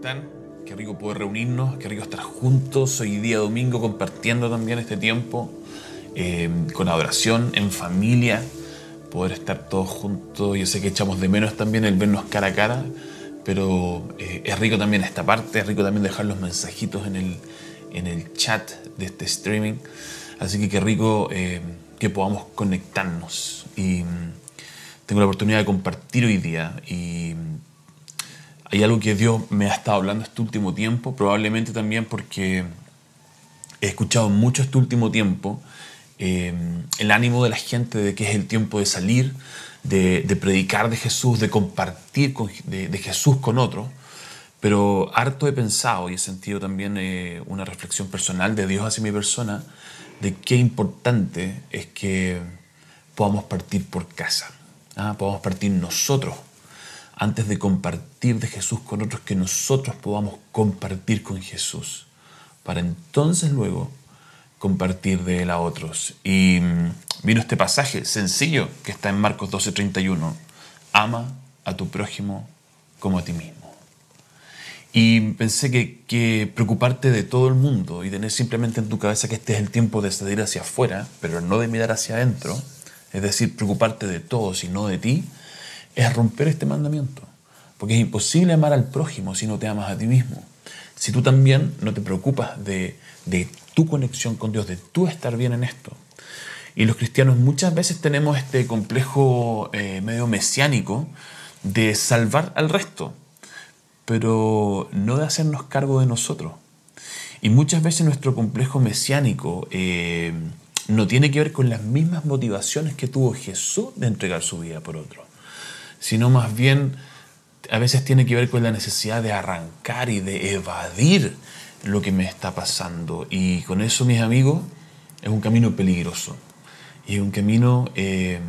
están? Qué rico poder reunirnos, qué rico estar juntos hoy día domingo compartiendo también este tiempo eh, con adoración, en familia, poder estar todos juntos. Yo sé que echamos de menos también el vernos cara a cara, pero eh, es rico también esta parte, es rico también dejar los mensajitos en el, en el chat de este streaming. Así que qué rico eh, que podamos conectarnos. Y mm, tengo la oportunidad de compartir hoy día y hay algo que Dios me ha estado hablando este último tiempo, probablemente también porque he escuchado mucho este último tiempo eh, el ánimo de la gente de que es el tiempo de salir, de, predicar de Jesús, de compartir de, Jesús con otros. Pero harto he pensado y he sentido también eh, una reflexión personal de Dios hacia mi persona, de qué importante es que podamos partir por casa, ¿ah? podamos partir nosotros antes de compartir de Jesús con otros, que nosotros podamos compartir con Jesús, para entonces luego compartir de él a otros. Y mm, vino este pasaje sencillo que está en Marcos 12:31, ama a tu prójimo como a ti mismo. Y pensé que, preocuparte de todo el mundo y tener simplemente en tu cabeza que este es el tiempo de salir hacia afuera, pero no de mirar hacia adentro, es decir, preocuparte de todos y no de ti, es romper este mandamiento. Porque es imposible amar al prójimo si no te amas a ti mismo. Si tú también no te preocupas de, tu conexión con Dios, de tú estar bien en esto. Y los cristianos muchas veces tenemos este complejo eh, medio mesiánico de salvar al resto, pero no de hacernos cargo de nosotros. Y muchas veces nuestro complejo mesiánico eh, no tiene que ver con las mismas motivaciones que tuvo Jesús de entregar su vida por otro sino más bien a veces tiene que ver con la necesidad de arrancar y de evadir lo que me está pasando. Y con eso, mis amigos, es un camino peligroso. Y es un camino eh,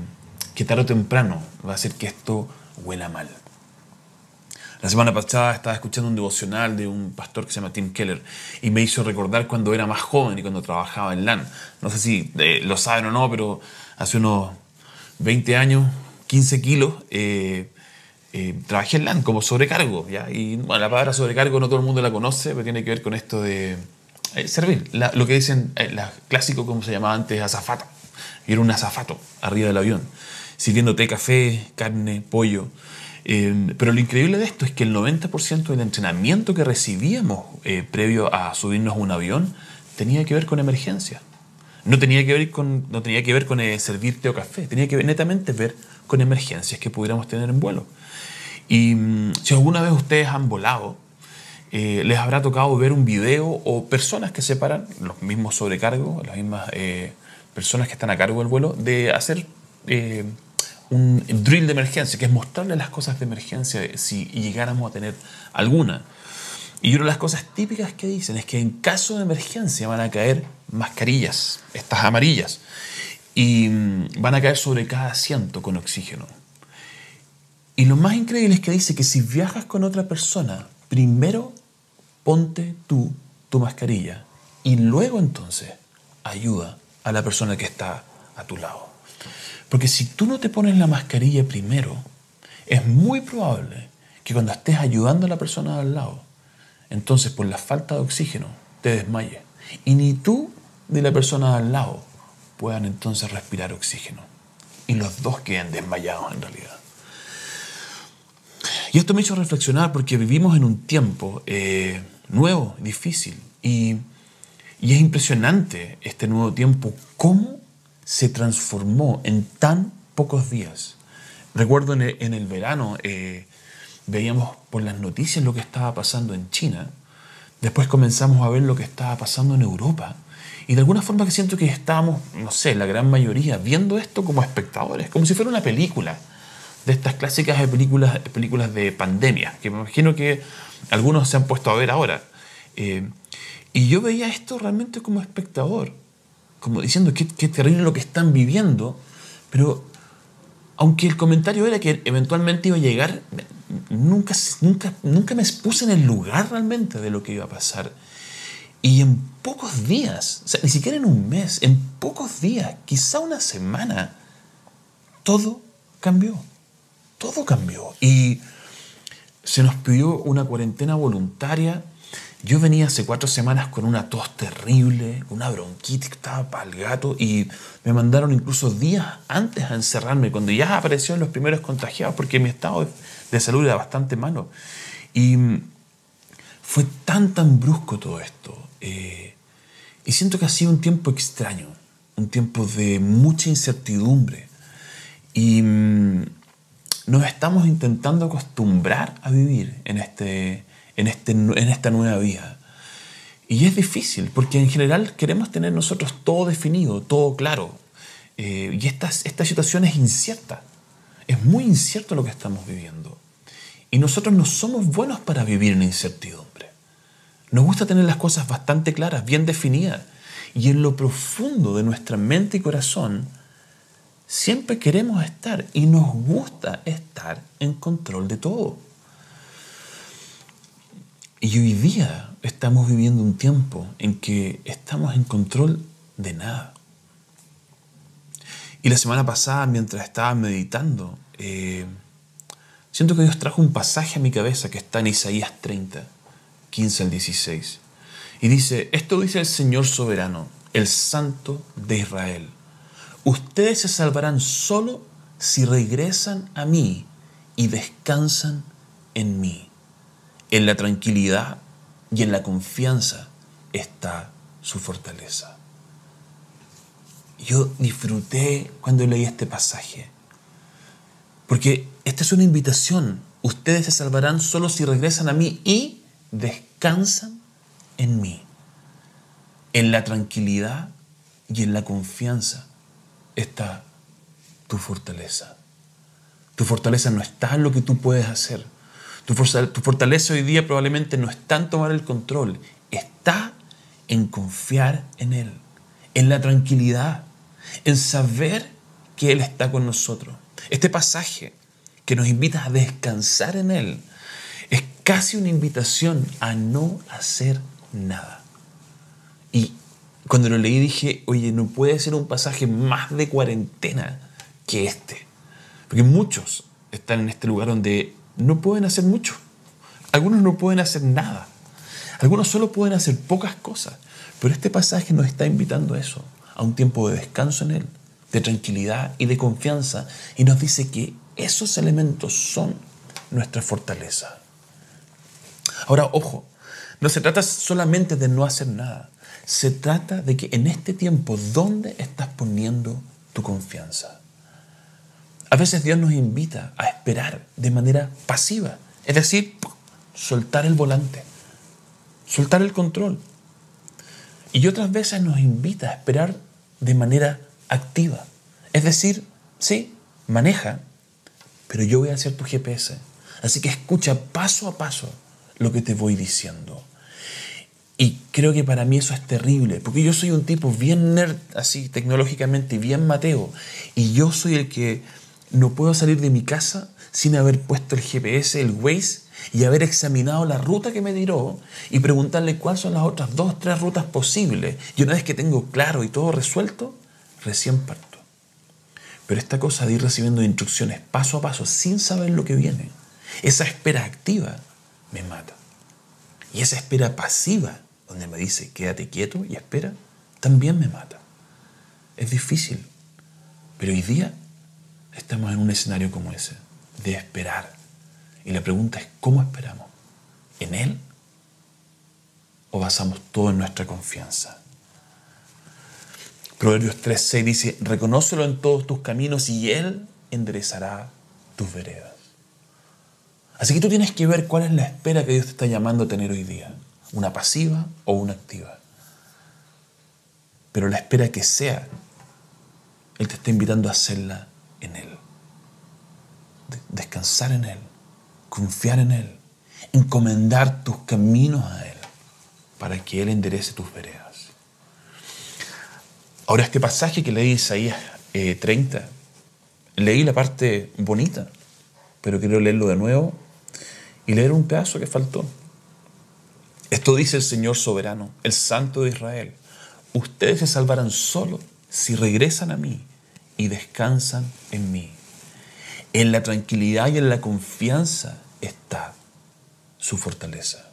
que tarde o temprano va a hacer que esto huela mal. La semana pasada estaba escuchando un devocional de un pastor que se llama Tim Keller y me hizo recordar cuando era más joven y cuando trabajaba en LAN. No sé si eh, lo saben o no, pero hace unos 20 años 15 kilos, eh, eh, trabajé en LAN como sobrecargo. ¿ya? Y bueno, la palabra sobrecargo no todo el mundo la conoce, pero tiene que ver con esto de eh, servir. lo que dicen, la, clásico como se llamaba antes, azafata. Era un azafato arriba del avión, sirviendo té, café, carne, pollo. pero lo increíble de esto es que el 90% del entrenamiento que recibíamos previo a subirnos a un avión tenía que ver con emergencia. No tenía que ver con, no tenía que ver con servir té o café, tenía que netamente ver con emergencias que pudiéramos tener en vuelo. Y mm, si alguna vez ustedes han volado, eh, les habrá tocado ver un video o personas que se paran, los mismos sobrecargos, las mismas eh, personas que están a cargo del vuelo, de hacer eh, un drill de emergencia, que es mostrarles las cosas de emergencia si llegáramos a tener alguna. Y una de las cosas típicas que dicen es que en caso de emergencia van a caer mascarillas, estas amarillas y mm, van a caer sobre cada asiento con oxígeno. Y lo más increíble es que dice que si viajas con otra persona, primero ponte tú tu mascarilla y luego entonces ayuda a la persona que está a tu lado. Porque si tú no te pones la mascarilla primero, es muy probable que cuando estés ayudando a la persona al lado, entonces por la falta de oxígeno te desmayes. Y ni tú ni la persona al lado puedan entonces respirar oxígeno. Y los dos queden desmayados en realidad. Y esto me hizo reflexionar porque vivimos en un tiempo eh, nuevo, difícil. Y, es impresionante este nuevo tiempo, cómo se transformó en tan pocos días. Recuerdo en el, verano, eh, veíamos por las noticias lo que estaba pasando en China. Después comenzamos a ver lo que estaba pasando en Europa. Y de alguna forma que siento que estábamos, no sé, la gran mayoría, viendo esto como espectadores, como si fuera una película, de estas clásicas de películas, películas de pandemia, que me imagino que algunos se han puesto a ver ahora. Eh, y yo veía esto realmente como espectador, como diciendo qué, qué terrible lo que están viviendo, pero aunque el comentario era que eventualmente iba a llegar, nunca, nunca, nunca me puse en el lugar realmente de lo que iba a pasar. Y en pocos días, ni siquiera en un mes, en pocos días, quizá una semana, todo cambió. Todo cambió. Y se nos pidió una cuarentena voluntaria. Yo venía hace cuatro semanas con una tos terrible, una bronquitis que estaba para el gato y me mandaron incluso días antes a encerrarme, cuando ya aparecieron los primeros contagiados, porque mi estado de salud era bastante malo. Y fue tan, tan brusco todo esto. Eh, y siento que ha sido un tiempo extraño, un tiempo de mucha incertidumbre. Y mm, nos estamos intentando acostumbrar a vivir en, este, en, este, en esta nueva vida. Y es difícil, porque en general queremos tener nosotros todo definido, todo claro. Eh, y esta, esta situación es incierta. Es muy incierto lo que estamos viviendo. Y nosotros no somos buenos para vivir en incertidumbre. Nos gusta tener las cosas bastante claras, bien definidas. Y en lo profundo de nuestra mente y corazón, siempre queremos estar y nos gusta estar en control de todo. Y hoy día estamos viviendo un tiempo en que estamos en control de nada. Y la semana pasada, mientras estaba meditando, eh, siento que Dios trajo un pasaje a mi cabeza que está en Isaías 30, 15 al 16. Y dice, esto dice el Señor soberano, el Santo de Israel. Ustedes se salvarán solo si regresan a mí y descansan en mí. En la tranquilidad y en la confianza está su fortaleza. Yo disfruté cuando leí este pasaje, porque esta es una invitación. Ustedes se salvarán solo si regresan a mí y descansan en mí. En la tranquilidad y en la confianza está tu fortaleza. Tu fortaleza no está en lo que tú puedes hacer. Tu, fortaleza hoy día probablemente no está en tomar el control, está en confiar en Él, en la tranquilidad, en saber que Él está con nosotros. Este pasaje que nos invita a descansar en Él casi una invitación a no hacer nada. Y cuando lo leí dije, oye, no puede ser un pasaje más de cuarentena que este. Porque muchos están en este lugar donde no pueden hacer mucho. Algunos no pueden hacer nada. Algunos solo pueden hacer pocas cosas. Pero este pasaje nos está invitando a eso, a un tiempo de descanso en Él, de tranquilidad y de confianza. Y nos dice que esos elementos son nuestra fortaleza. Ahora, ojo, no se trata solamente de no hacer nada. Se trata de que en este tiempo, ¿dónde estás poniendo tu confianza? A veces Dios nos invita a esperar de manera pasiva, es decir, soltar el volante, soltar el control. Y otras veces nos invita a esperar de manera activa, es decir, sí, maneja, pero yo voy a ser tu GPS. Así que escucha paso a paso lo que te voy diciendo. Y creo que para mí eso es terrible, porque yo soy un tipo bien nerd, así tecnológicamente, bien mateo, y yo soy el que no puedo salir de mi casa sin haber puesto el GPS, el Waze, y haber examinado la ruta que me tiró y preguntarle cuáles son las otras dos, tres rutas posibles. Y una vez que tengo claro y todo resuelto, recién parto. Pero esta cosa de ir recibiendo instrucciones paso a paso sin saber lo que viene, esa espera activa me mata. Y esa espera pasiva donde me dice quédate quieto y espera, también me mata. Es difícil, pero hoy día estamos en un escenario como ese, de esperar. Y la pregunta es, ¿cómo esperamos? ¿En Él? ¿O basamos todo en nuestra confianza? Proverbios 3.6 dice, reconócelo en todos tus caminos y Él enderezará tus veredas. Así que tú tienes que ver cuál es la espera que Dios te está llamando a tener hoy día una pasiva o una activa. Pero la espera que sea, Él te está invitando a hacerla en Él. Descansar en Él, confiar en Él, encomendar tus caminos a Él para que Él enderece tus veredas. Ahora este pasaje que leí Isaías 30, eh, leí la parte bonita, pero quiero leerlo de nuevo y leer un pedazo que faltó. Esto dice el Señor soberano, el Santo de Israel. Ustedes se salvarán solo si regresan a mí y descansan en mí. En la tranquilidad y en la confianza está su fortaleza.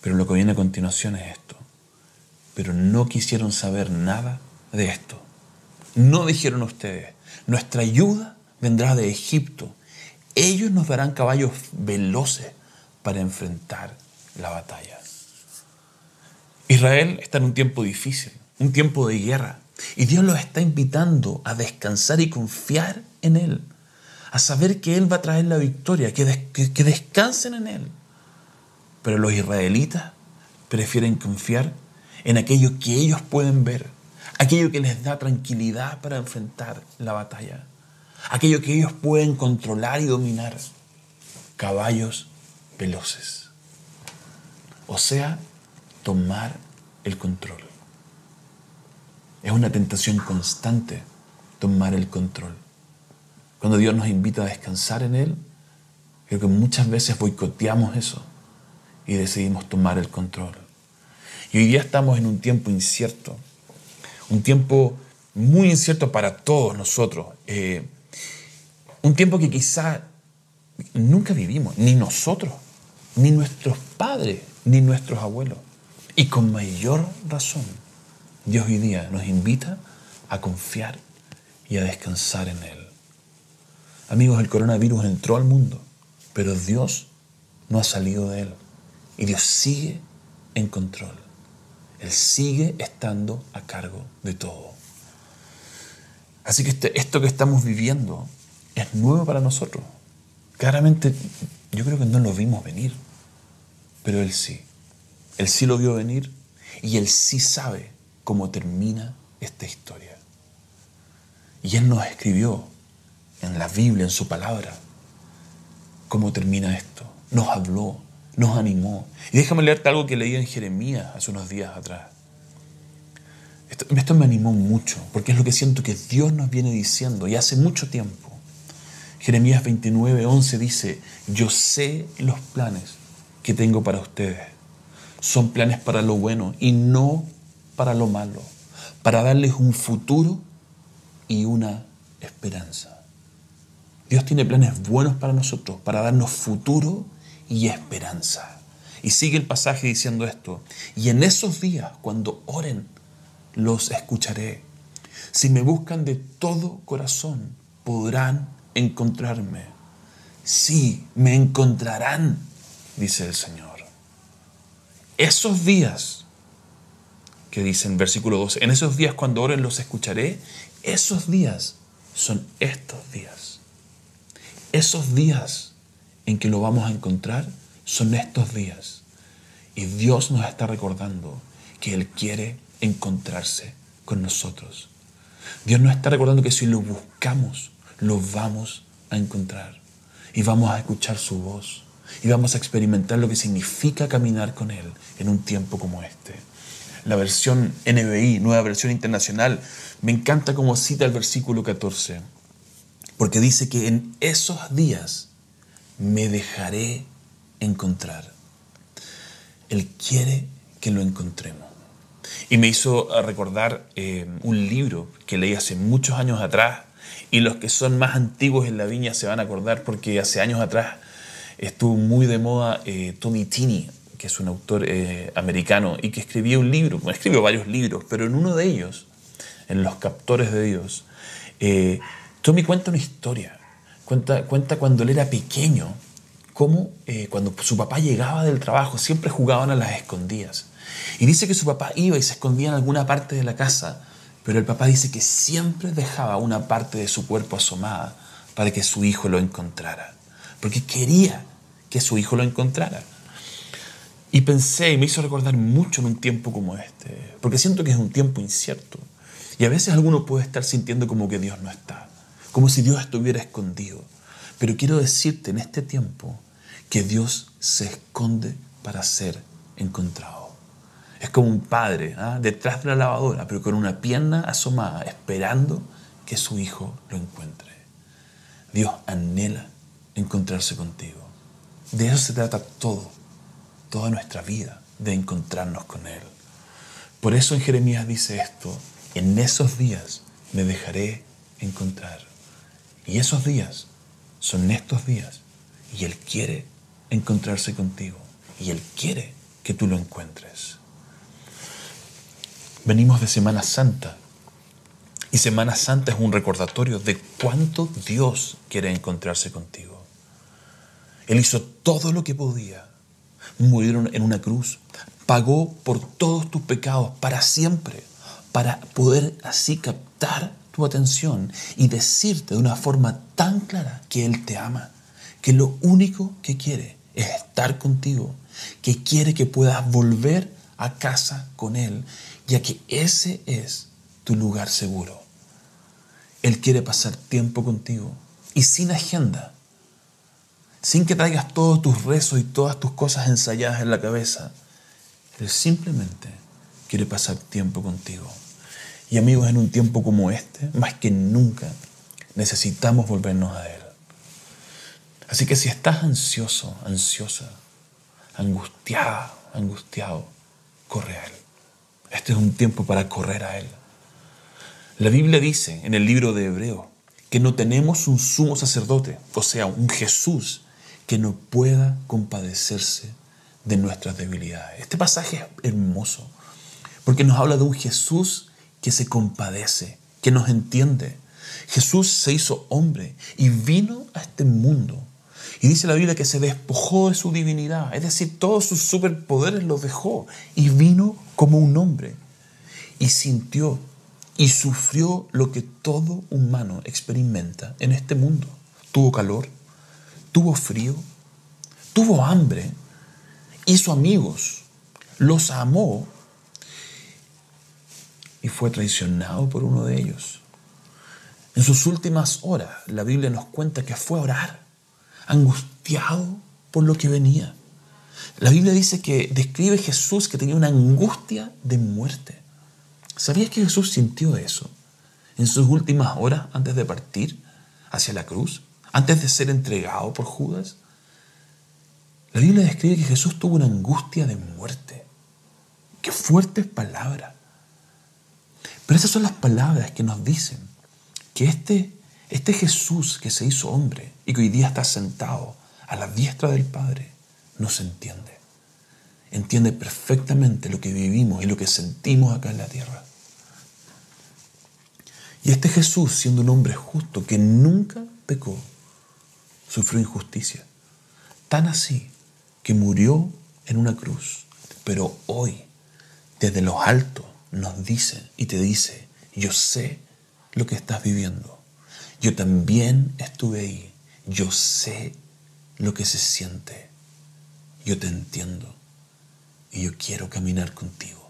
Pero lo que viene a continuación es esto. Pero no quisieron saber nada de esto. No dijeron ustedes, nuestra ayuda vendrá de Egipto. Ellos nos darán caballos veloces para enfrentar la batalla. Israel está en un tiempo difícil, un tiempo de guerra, y Dios los está invitando a descansar y confiar en Él, a saber que Él va a traer la victoria, que, que descansen en Él. Pero los israelitas prefieren confiar en aquello que ellos pueden ver, aquello que les da tranquilidad para enfrentar la batalla, aquello que ellos pueden controlar y dominar, caballos veloces. O sea, tomar el control. Es una tentación constante tomar el control. Cuando Dios nos invita a descansar en Él, creo que muchas veces boicoteamos eso y decidimos tomar el control. Y hoy día estamos en un tiempo incierto, un tiempo muy incierto para todos nosotros, eh, un tiempo que quizá nunca vivimos, ni nosotros, ni nuestros padres, ni nuestros abuelos. Y con mayor razón, Dios hoy día nos invita a confiar y a descansar en Él. Amigos, el coronavirus entró al mundo, pero Dios no ha salido de Él. Y Dios sigue en control. Él sigue estando a cargo de todo. Así que este, esto que estamos viviendo es nuevo para nosotros. Claramente yo creo que no lo vimos venir, pero Él sí. Él sí lo vio venir y Él sí sabe cómo termina esta historia. Y Él nos escribió en la Biblia, en su palabra, cómo termina esto. Nos habló, nos animó. Y déjame leerte algo que leí en Jeremías hace unos días atrás. Esto, esto, me animó mucho, porque es lo que siento que Dios nos viene diciendo y hace mucho tiempo. Jeremías 29, 11 dice, yo sé los planes que tengo para ustedes son planes para lo bueno y no para lo malo, para darles un futuro y una esperanza. Dios tiene planes buenos para nosotros, para darnos futuro y esperanza. Y sigue el pasaje diciendo esto, y en esos días, cuando oren, los escucharé. Si me buscan de todo corazón, podrán encontrarme. Sí, me encontrarán, dice el Señor. Esos días, que dice en versículo 12, en esos días cuando oren los escucharé, esos días son estos días. Esos días en que lo vamos a encontrar son estos días. Y Dios nos está recordando que Él quiere encontrarse con nosotros. Dios nos está recordando que si lo buscamos, lo vamos a encontrar. Y vamos a escuchar su voz y vamos a experimentar lo que significa caminar con Él en un tiempo como este. La versión NBI, nueva versión internacional, me encanta como cita el versículo 14, porque dice que en esos días me dejaré encontrar. Él quiere que lo encontremos. Y me hizo recordar eh, un libro que leí hace muchos años atrás, y los que son más antiguos en la viña se van a acordar porque hace años atrás estuvo muy de moda eh, Tommy Tini, que es un autor eh, americano y que escribió un libro, bueno, escribió varios libros, pero en uno de ellos, en Los Captores de Dios, eh, Tommy cuenta una historia, cuenta, cuenta cuando él era pequeño, cómo cuando su papá llegaba del trabajo siempre jugaban a las escondidas. Y dice que su papá iba y se escondía en alguna parte de la casa, pero el papá dice que siempre dejaba una parte de su cuerpo asomada para que su hijo lo encontrara porque quería que su hijo lo encontrara. Y pensé y me hizo recordar mucho en un tiempo como este, porque siento que es un tiempo incierto. Y a veces alguno puede estar sintiendo como que Dios no está, como si Dios estuviera escondido. Pero quiero decirte en este tiempo que Dios se esconde para ser encontrado. Es como un padre ¿ah? detrás de la lavadora, pero con una pierna asomada, esperando que su hijo lo encuentre. Dios anhela encontrarse contigo. De eso se trata todo, toda nuestra vida, de encontrarnos con Él. Por eso en Jeremías dice esto, en esos días me dejaré encontrar. Y esos días son estos días. Y Él quiere encontrarse contigo y Él quiere que tú lo encuentres. Venimos de Semana Santa y Semana Santa es un recordatorio de cuánto Dios quiere encontrarse contigo. Él hizo todo lo que podía. Murió en una cruz, pagó por todos tus pecados para siempre, para poder así captar tu atención y decirte de una forma tan clara que Él te ama, que lo único que quiere es estar contigo, que quiere que puedas volver a casa con Él, ya que ese es tu lugar seguro. Él quiere pasar tiempo contigo y sin agenda, sin que traigas todos tus rezos y todas tus cosas ensayadas en la cabeza. Él simplemente quiere pasar tiempo contigo. Y amigos, en un tiempo como este, más que nunca, necesitamos volvernos a Él. Así que si estás ansioso, ansiosa, angustiada, angustiado, corre a Él. Este es un tiempo para correr a Él. La Biblia dice en el libro de Hebreo que no tenemos un sumo sacerdote, o sea, un Jesús que no pueda compadecerse de nuestras debilidades. Este pasaje es hermoso porque nos habla de un Jesús que se compadece, que nos entiende. Jesús se hizo hombre y vino a este mundo. Y dice la Biblia que se despojó de su divinidad, es decir, todos sus superpoderes los dejó y vino como un hombre. Y sintió y sufrió lo que todo humano experimenta en este mundo. Tuvo calor, tuvo frío, tuvo hambre, hizo amigos, los amó y fue traicionado por uno de ellos. En sus últimas horas, la Biblia nos cuenta que fue a orar, angustiado por lo que venía. La Biblia dice que describe Jesús que tenía una angustia de muerte. ¿Sabías que Jesús sintió eso en sus últimas horas antes de partir hacia la cruz? Antes de ser entregado por Judas. La Biblia describe que Jesús tuvo una angustia de muerte. Qué fuertes palabras. Pero esas son las palabras que nos dicen que este, este Jesús que se hizo hombre y que hoy día está sentado a la diestra del Padre, no se entiende. Entiende perfectamente lo que vivimos y lo que sentimos acá en la tierra. Y este Jesús, siendo un hombre justo que nunca pecó, sufrió injusticia. Tan así que murió en una cruz. Pero hoy, desde los altos, nos dice y te dice, yo sé lo que estás viviendo. Yo también estuve ahí. Yo sé lo que se siente. Yo te entiendo. Y yo quiero caminar contigo.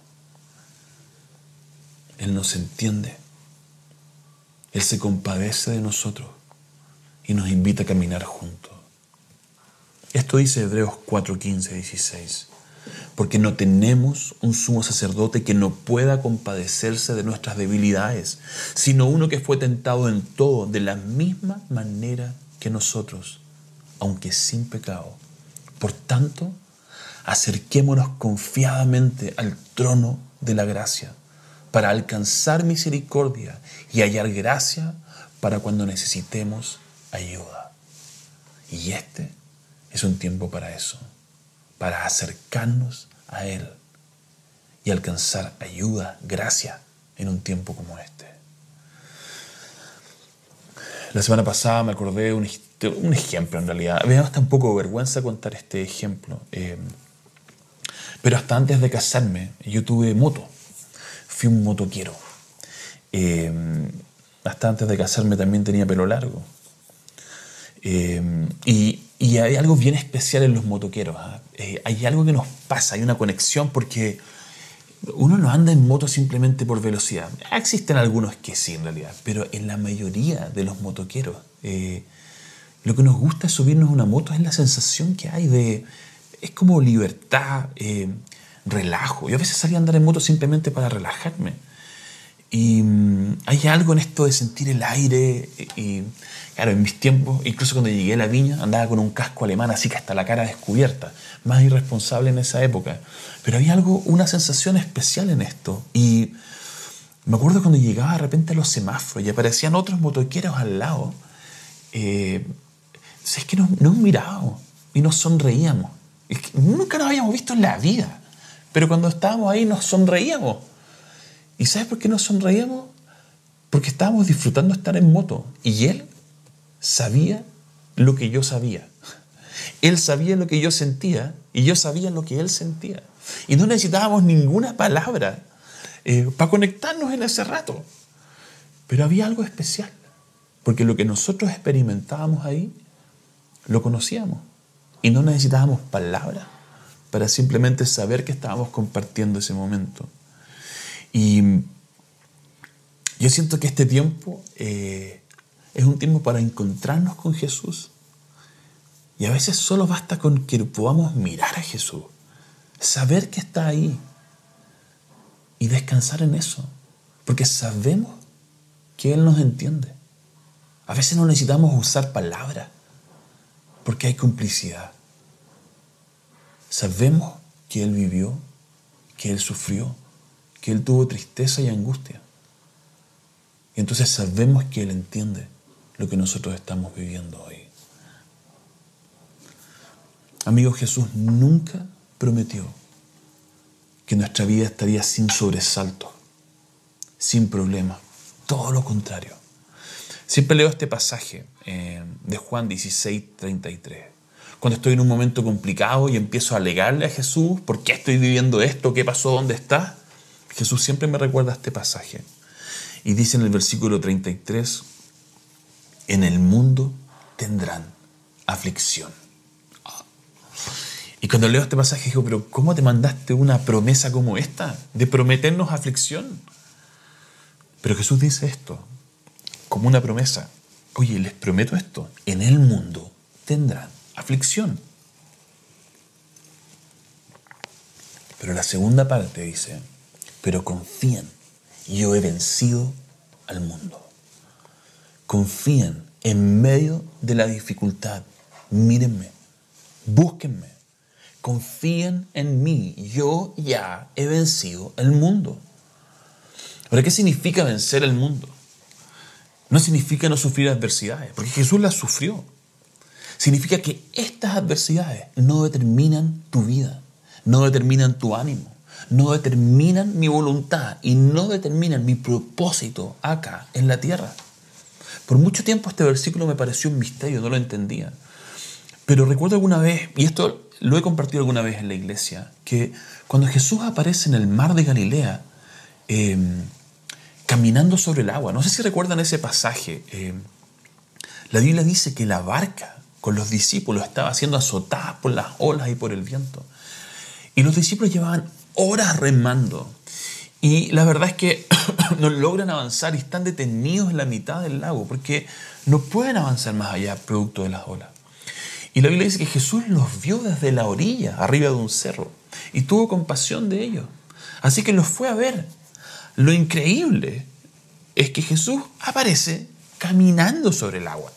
Él nos entiende. Él se compadece de nosotros y nos invita a caminar juntos. Esto dice Hebreos 4, 15, 16 porque no tenemos un sumo sacerdote que no pueda compadecerse de nuestras debilidades, sino uno que fue tentado en todo de la misma manera que nosotros, aunque sin pecado. Por tanto, acerquémonos confiadamente al trono de la gracia para alcanzar misericordia y hallar gracia para cuando necesitemos ayuda. Y este es un tiempo para eso para acercarnos a Él y alcanzar ayuda, gracia en un tiempo como este. La semana pasada me acordé un, un ejemplo en realidad. Me da hasta un poco vergüenza contar este ejemplo. Eh, pero hasta antes de casarme yo tuve moto. Fui un motoquero. Eh, hasta antes de casarme también tenía pelo largo. Eh, y, y, hay algo bien especial en los motoqueros. ¿ah? Eh, hay algo que nos pasa, hay una conexión porque uno no anda en moto simplemente por velocidad. Existen algunos que sí, en realidad, pero en la mayoría de los motoqueros, eh, lo que nos gusta es subirnos a una moto, es la sensación que hay de. Es como libertad, relajo. Yo a veces salía a andar en moto simplemente para relajarme. Y mm, hay algo en esto de sentir el aire. Y, claro, en mis tiempos, incluso cuando llegué a la viña, andaba con un casco alemán así que hasta la cara descubierta. Más irresponsable en esa época. Pero había algo, una sensación especial en esto. Y me acuerdo cuando llegaba de repente a los semáforos y aparecían otros motoqueros al lado. Eh, es que no, no mirado. y nos sonreíamos. nunca nos habíamos visto en la vida, pero cuando estábamos ahí nos sonreíamos. ¿Y sabes por qué nos sonreíamos? Porque estábamos disfrutando estar en moto y él sabía lo que yo sabía. Él sabía lo que yo sentía y yo sabía lo que él sentía. Y no necesitábamos ninguna palabra eh, para conectarnos en ese rato. Pero había algo especial, porque lo que nosotros experimentábamos ahí, lo conocíamos. Y no necesitábamos palabras para simplemente saber que estábamos compartiendo ese momento. Y yo siento que este tiempo eh, es un tiempo para encontrarnos con Jesús. Y a veces solo basta con que podamos mirar a Jesús, saber que está ahí y descansar en eso. Porque sabemos que Él nos entiende. A veces no necesitamos usar palabras porque hay complicidad. Sabemos que Él vivió, que Él sufrió, que Él tuvo tristeza y angustia. Y entonces sabemos que Él entiende lo que nosotros estamos viviendo hoy. Amigo, Jesús nunca prometió que nuestra vida estaría sin sobresalto, sin problemas. Todo lo contrario. Siempre leo este pasaje eh, de Juan 16, 33. Cuando estoy en un momento complicado y empiezo a alegarle a Jesús, ¿por qué estoy viviendo esto? ¿Qué pasó? ¿Dónde está? Jesús siempre me recuerda este pasaje. Y dice en el versículo 33, en el mundo tendrán aflicción. Y cuando leo este pasaje digo, pero ¿cómo te mandaste una promesa como esta? De prometernos aflicción. Pero Jesús dice esto como una promesa. Oye, les prometo esto, en el mundo tendrán aflicción. Pero la segunda parte dice, pero confíen, yo he vencido al mundo. Confíen en medio de la dificultad. Mírenme, búsquenme, confíen en mí, yo ya he vencido el mundo. Ahora, ¿qué significa vencer el mundo? No significa no sufrir adversidades, porque Jesús las sufrió. Significa que estas adversidades no determinan tu vida, no determinan tu ánimo, no determinan mi voluntad y no determinan mi propósito acá en la tierra. Por mucho tiempo este versículo me pareció un misterio, no lo entendía. Pero recuerdo alguna vez, y esto lo he compartido alguna vez en la iglesia, que cuando Jesús aparece en el mar de Galilea, em, caminando sobre el agua, no sé si recuerdan ese pasaje, em, la Biblia dice que la barca con los discípulos estaba siendo azotada por las olas y por el viento. Y los discípulos llevaban horas remando. Y la verdad es que no logran avanzar y están detenidos en la mitad del lago porque no pueden avanzar más allá producto de las olas. Y la Biblia dice que Jesús los vio desde la orilla, arriba de un cerro, y tuvo compasión de ellos. Así que los fue a ver. Lo increíble es que Jesús aparece caminando sobre el agua.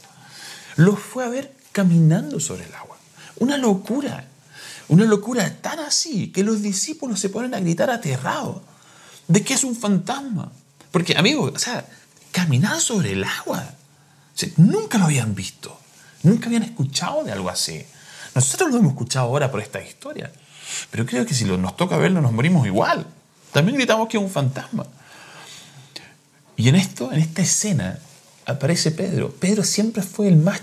Los fue a ver caminando sobre el agua. Una locura. Una locura tan así que los discípulos se ponen a gritar aterrados de que es un fantasma. Porque, amigos, o sea, caminar sobre el agua. nunca lo habían visto. Nunca habían escuchado de algo así. Nosotros lo hemos escuchado ahora por esta historia. Pero creo que si nos toca verlo nos morimos igual. También gritamos que es un fantasma. Y en esto, en esta escena, aparece Pedro. Pedro siempre fue el más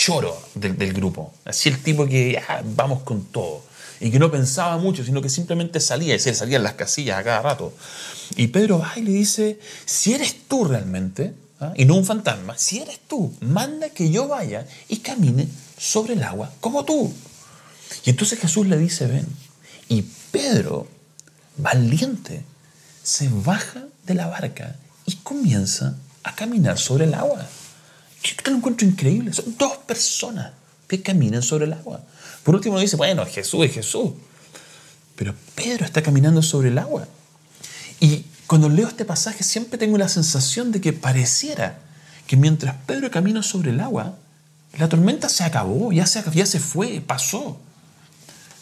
choro del, grupo. Así el tipo que ya, vamos con todo. Y que no pensaba mucho, sino que simplemente salía y se salían las casillas a cada rato. Y Pedro va y le dice, si eres tú realmente, ¿ah? y no un fantasma, si eres tú, manda que yo vaya y camine sobre el agua como tú. Y entonces Jesús le dice, ven. Y Pedro, valiente, se baja de la barca y comienza a caminar sobre el agua. Yo lo encuentro increíble. Son dos personas que caminan sobre el agua. Por último dice, bueno, Jesús es Jesús. Pero Pedro está caminando sobre el agua. Y cuando leo este pasaje siempre tengo la sensación de que pareciera que mientras Pedro camina sobre el agua, la tormenta se acabó, ya se, ya se fue, pasó.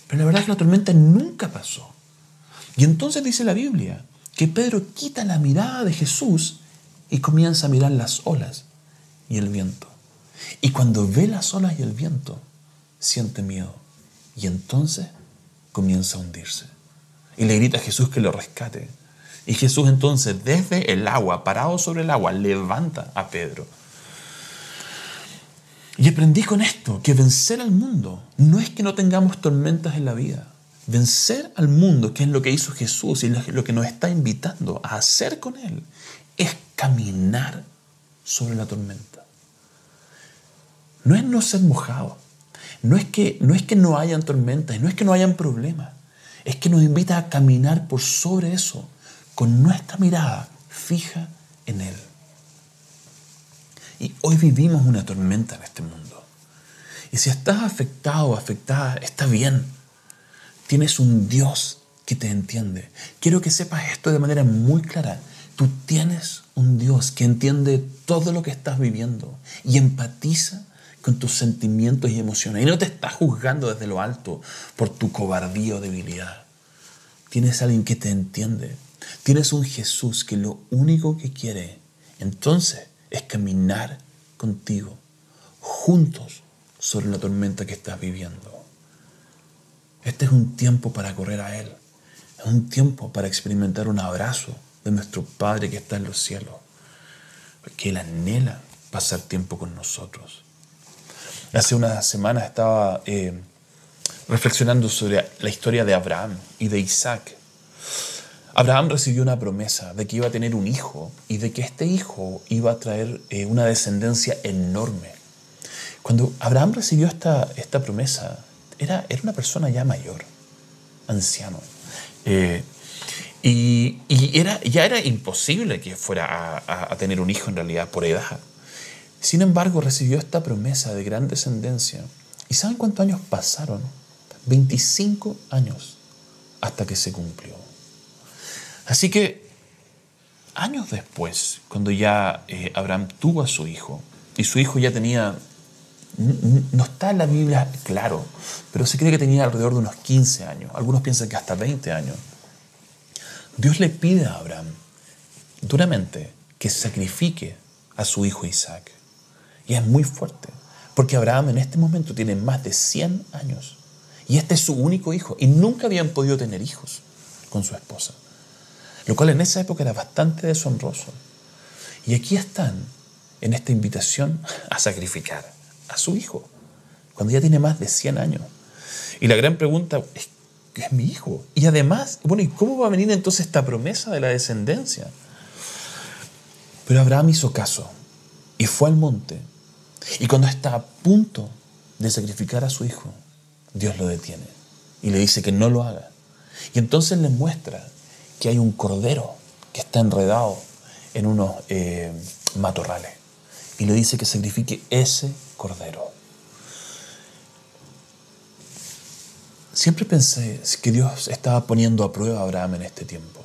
Pero la verdad es que la tormenta nunca pasó. Y entonces dice la Biblia que Pedro quita la mirada de Jesús y comienza a mirar las olas y el viento. Y cuando ve las olas y el viento, siente miedo y entonces comienza a hundirse. Y le grita a Jesús que lo rescate. Y Jesús entonces desde el agua, parado sobre el agua, levanta a Pedro. Y aprendí con esto que vencer al mundo no es que no tengamos tormentas en la vida. Vencer al mundo, que es lo que hizo Jesús y lo que nos está invitando a hacer con Él, es caminar sobre la tormenta. No es no ser mojado, no es que no, es que no hayan tormentas, no es que no hayan problemas, es que nos invita a caminar por sobre eso con nuestra mirada fija en Él. Y hoy vivimos una tormenta en este mundo. Y si estás afectado o afectada, está bien. Tienes un Dios que te entiende. Quiero que sepas esto de manera muy clara. Tú tienes un Dios que entiende todo lo que estás viviendo y empatiza con tus sentimientos y emociones. Y no te está juzgando desde lo alto por tu cobardía o debilidad. Tienes alguien que te entiende. Tienes un Jesús que lo único que quiere entonces es caminar contigo, juntos sobre la tormenta que estás viviendo. Este es un tiempo para correr a Él. Es un tiempo para experimentar un abrazo de nuestro Padre que está en los cielos. Porque Él anhela pasar tiempo con nosotros. Hace unas semanas estaba eh, reflexionando sobre la historia de Abraham y de Isaac. Abraham recibió una promesa de que iba a tener un hijo y de que este hijo iba a traer eh, una descendencia enorme. Cuando Abraham recibió esta, esta promesa, era, era una persona ya mayor, anciano. Eh, y, era, ya era imposible que fuera a tener un hijo en realidad por edad. Sin embargo, recibió esta promesa de gran descendencia. ¿Y saben cuántos años pasaron? 25 años hasta que se cumplió. Así que años después, cuando ya eh, Abraham tuvo a su hijo, y su hijo ya tenía, no está en la Biblia claro, pero se cree que tenía alrededor de unos 15 años, algunos piensan que hasta 20 años, Dios le pide a Abraham duramente que sacrifique a su hijo Isaac. Y es muy fuerte, porque Abraham en este momento tiene más de 100 años, y este es su único hijo, y nunca habían podido tener hijos con su esposa lo cual en esa época era bastante deshonroso. Y aquí están en esta invitación a sacrificar a su hijo, cuando ya tiene más de 100 años. Y la gran pregunta es, ¿qué es mi hijo? Y además, bueno, ¿y cómo va a venir entonces esta promesa de la descendencia? Pero Abraham hizo caso y fue al monte. Y cuando está a punto de sacrificar a su hijo, Dios lo detiene y le dice que no lo haga. Y entonces le muestra que hay un cordero que está enredado en unos eh, matorrales. Y le dice que sacrifique ese cordero. Siempre pensé que Dios estaba poniendo a prueba a Abraham en este tiempo.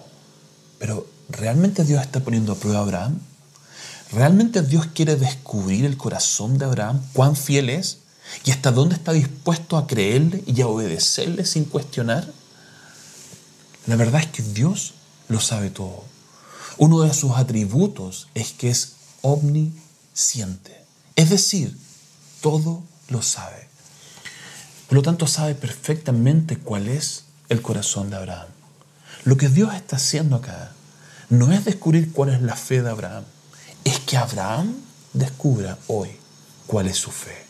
Pero ¿realmente Dios está poniendo a prueba a Abraham? ¿Realmente Dios quiere descubrir el corazón de Abraham? ¿Cuán fiel es? ¿Y hasta dónde está dispuesto a creerle y a obedecerle sin cuestionar? La verdad es que Dios lo sabe todo. Uno de sus atributos es que es omnisciente. Es decir, todo lo sabe. Por lo tanto, sabe perfectamente cuál es el corazón de Abraham. Lo que Dios está haciendo acá no es descubrir cuál es la fe de Abraham, es que Abraham descubra hoy cuál es su fe.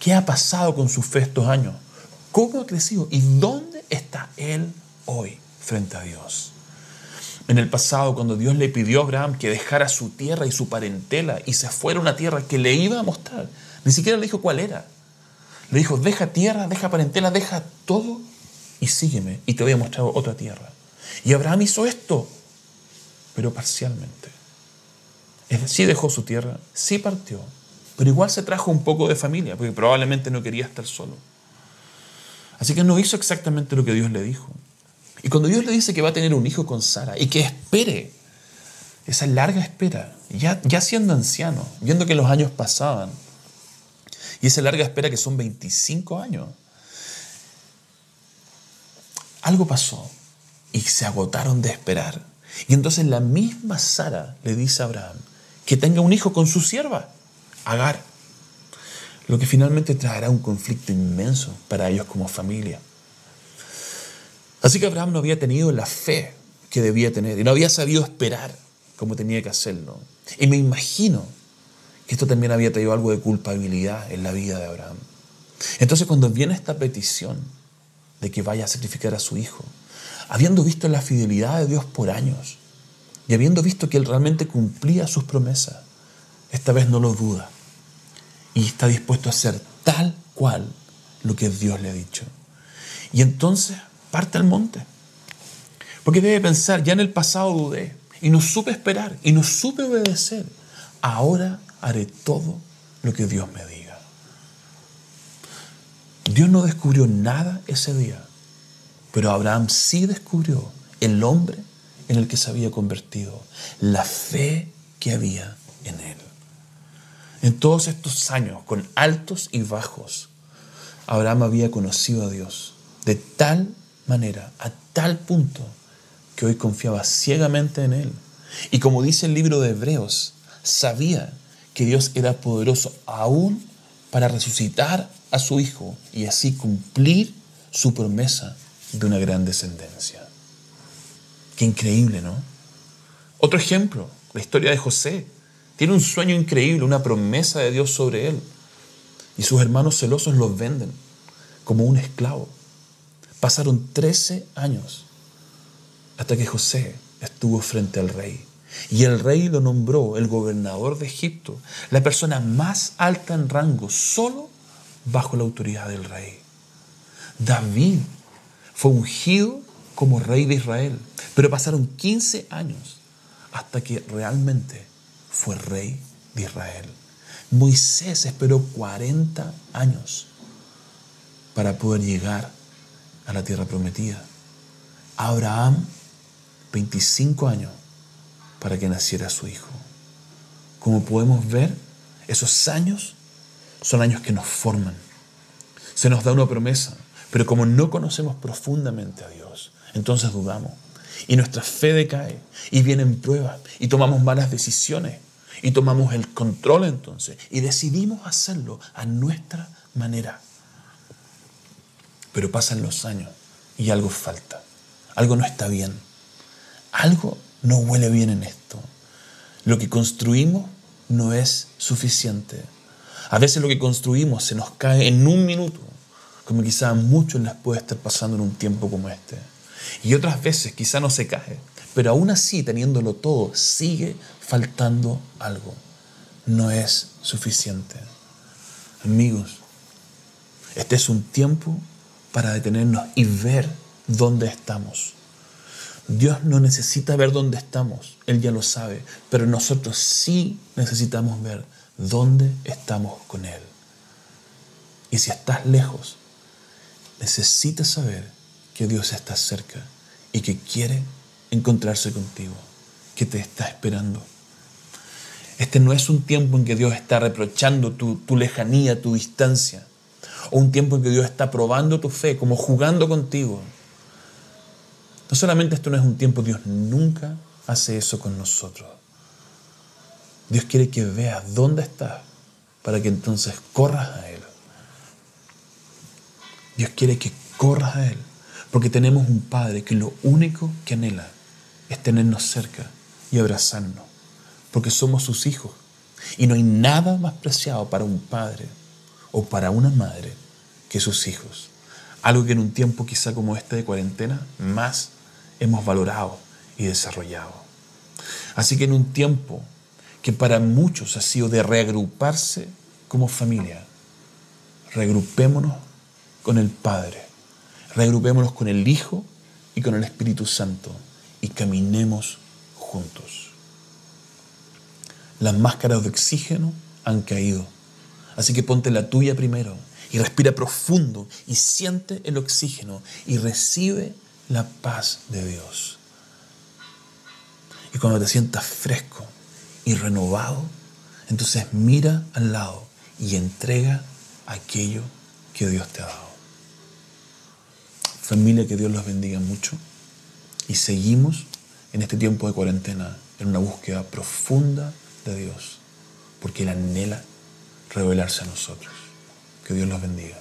¿Qué ha pasado con su fe estos años? ¿Cómo ha crecido? ¿Y dónde está él hoy frente a Dios. En el pasado, cuando Dios le pidió a Abraham que dejara su tierra y su parentela y se fuera a una tierra que le iba a mostrar, ni siquiera le dijo cuál era. Le dijo, deja tierra, deja parentela, deja todo y sígueme y te voy a mostrar otra tierra. Y Abraham hizo esto, pero parcialmente. Decir, dejó su tierra, sí partió, pero igual se trajo un poco de familia, porque probablemente no quería estar solo. Así que no hizo exactamente lo que Dios le dijo. Y cuando Dios le dice que va a tener un hijo con Sara y que espere, esa larga espera, ya, ya siendo anciano, viendo que los años pasaban, y esa larga espera que son 25 años, algo pasó y se agotaron de esperar. Y entonces la misma Sara le dice a Abraham que tenga un hijo con su sierva, Agar. lo que finalmente traerá un conflicto inmenso para ellos como familia. Así que Abraham no había tenido la fe que debía tener y no había sabido esperar como tenía que hacerlo. Y me imagino que esto también había traído algo de culpabilidad en la vida de Abraham. Entonces cuando viene esta petición de que vaya a sacrificar a su hijo, habiendo visto la fidelidad de Dios por años y habiendo visto que él realmente cumplía sus promesas, esta vez no lo duda y está dispuesto a hacer tal cual lo que Dios le ha dicho. Y entonces parte al monte. Porque debe pensar, ya en el pasado dudé y no supe esperar y no supe obedecer. Ahora haré todo lo que Dios me diga. Dios no descubrió nada ese día, pero Abraham sí descubrió el hombre en el que se había convertido, la fe que había en él. En todos estos años, con altos y bajos, Abraham había conocido a Dios de tal manera, a tal punto, que hoy confiaba ciegamente en Él. Y como dice el libro de Hebreos, sabía que Dios era poderoso aún para resucitar a su Hijo y así cumplir su promesa de una gran descendencia. Qué increíble, ¿no? Otro ejemplo, la historia de José. Tiene un sueño increíble, una promesa de Dios sobre él. Y sus hermanos celosos los venden como un esclavo. Pasaron 13 años hasta que José estuvo frente al rey. Y el rey lo nombró el gobernador de Egipto, la persona más alta en rango, solo bajo la autoridad del rey. David fue ungido como rey de Israel, pero pasaron 15 años hasta que realmente fue rey de Israel. Moisés esperó 40 años para poder llegar a la tierra prometida. Abraham 25 años para que naciera su hijo. Como podemos ver, esos años son años que nos forman. Se nos da una promesa, pero como no conocemos profundamente a Dios, entonces dudamos. Y nuestra fe decae y vienen pruebas y tomamos malas decisiones y tomamos el control entonces y decidimos hacerlo a nuestra manera. Pero pasan los años y algo falta, algo no está bien algo no huele bien en esto. Lo que construimos no es suficiente. A veces lo que construimos se nos cae en un minuto, como quizás a muchos les puede estar pasando en un tiempo como este. Y otras veces quizá no se cae, pero aún así, teniéndolo todo, sigue faltando algo. No es suficiente. Amigos, este es un tiempo para detenernos y ver dónde estamos. Dios no necesita ver dónde estamos, Él ya lo sabe, pero nosotros sí necesitamos ver dónde estamos con Él. Y si estás lejos, necesitas saber que Dios está cerca y que quiere encontrarse contigo, que te está esperando. Este no es un tiempo en que Dios está reprochando tu, tu lejanía, tu distancia, o un tiempo en que Dios está probando tu fe, como jugando contigo. No solamente esto no es un tiempo, Dios nunca hace eso con nosotros. Dios quiere que veas dónde estás para que entonces corras a Él. Dios quiere que corras a Él, porque tenemos un Padre que lo único que anhela es tenernos cerca y abrazarnos, porque somos sus hijos. Y no hay nada más preciado para un padre o para una madre que sus hijos. Algo que en un tiempo quizá como este de cuarentena más hemos valorado y desarrollado. Así que en un tiempo que para muchos ha sido de reagruparse como familia, reagrupémonos con el Padre, reagrupémonos con el Hijo y con el Espíritu Santo y caminemos juntos. Las máscaras de oxígeno han caído, así que ponte la tuya primero y respira profundo y siente el oxígeno y recibe la paz de Dios. Y cuando te sientas fresco y renovado, entonces mira al lado y entrega aquello que Dios te ha dado. Familia, que Dios los bendiga mucho. Y seguimos en este tiempo de cuarentena en una búsqueda profunda de Dios, porque Él anhela revelarse a nosotros. Que Dios los bendiga.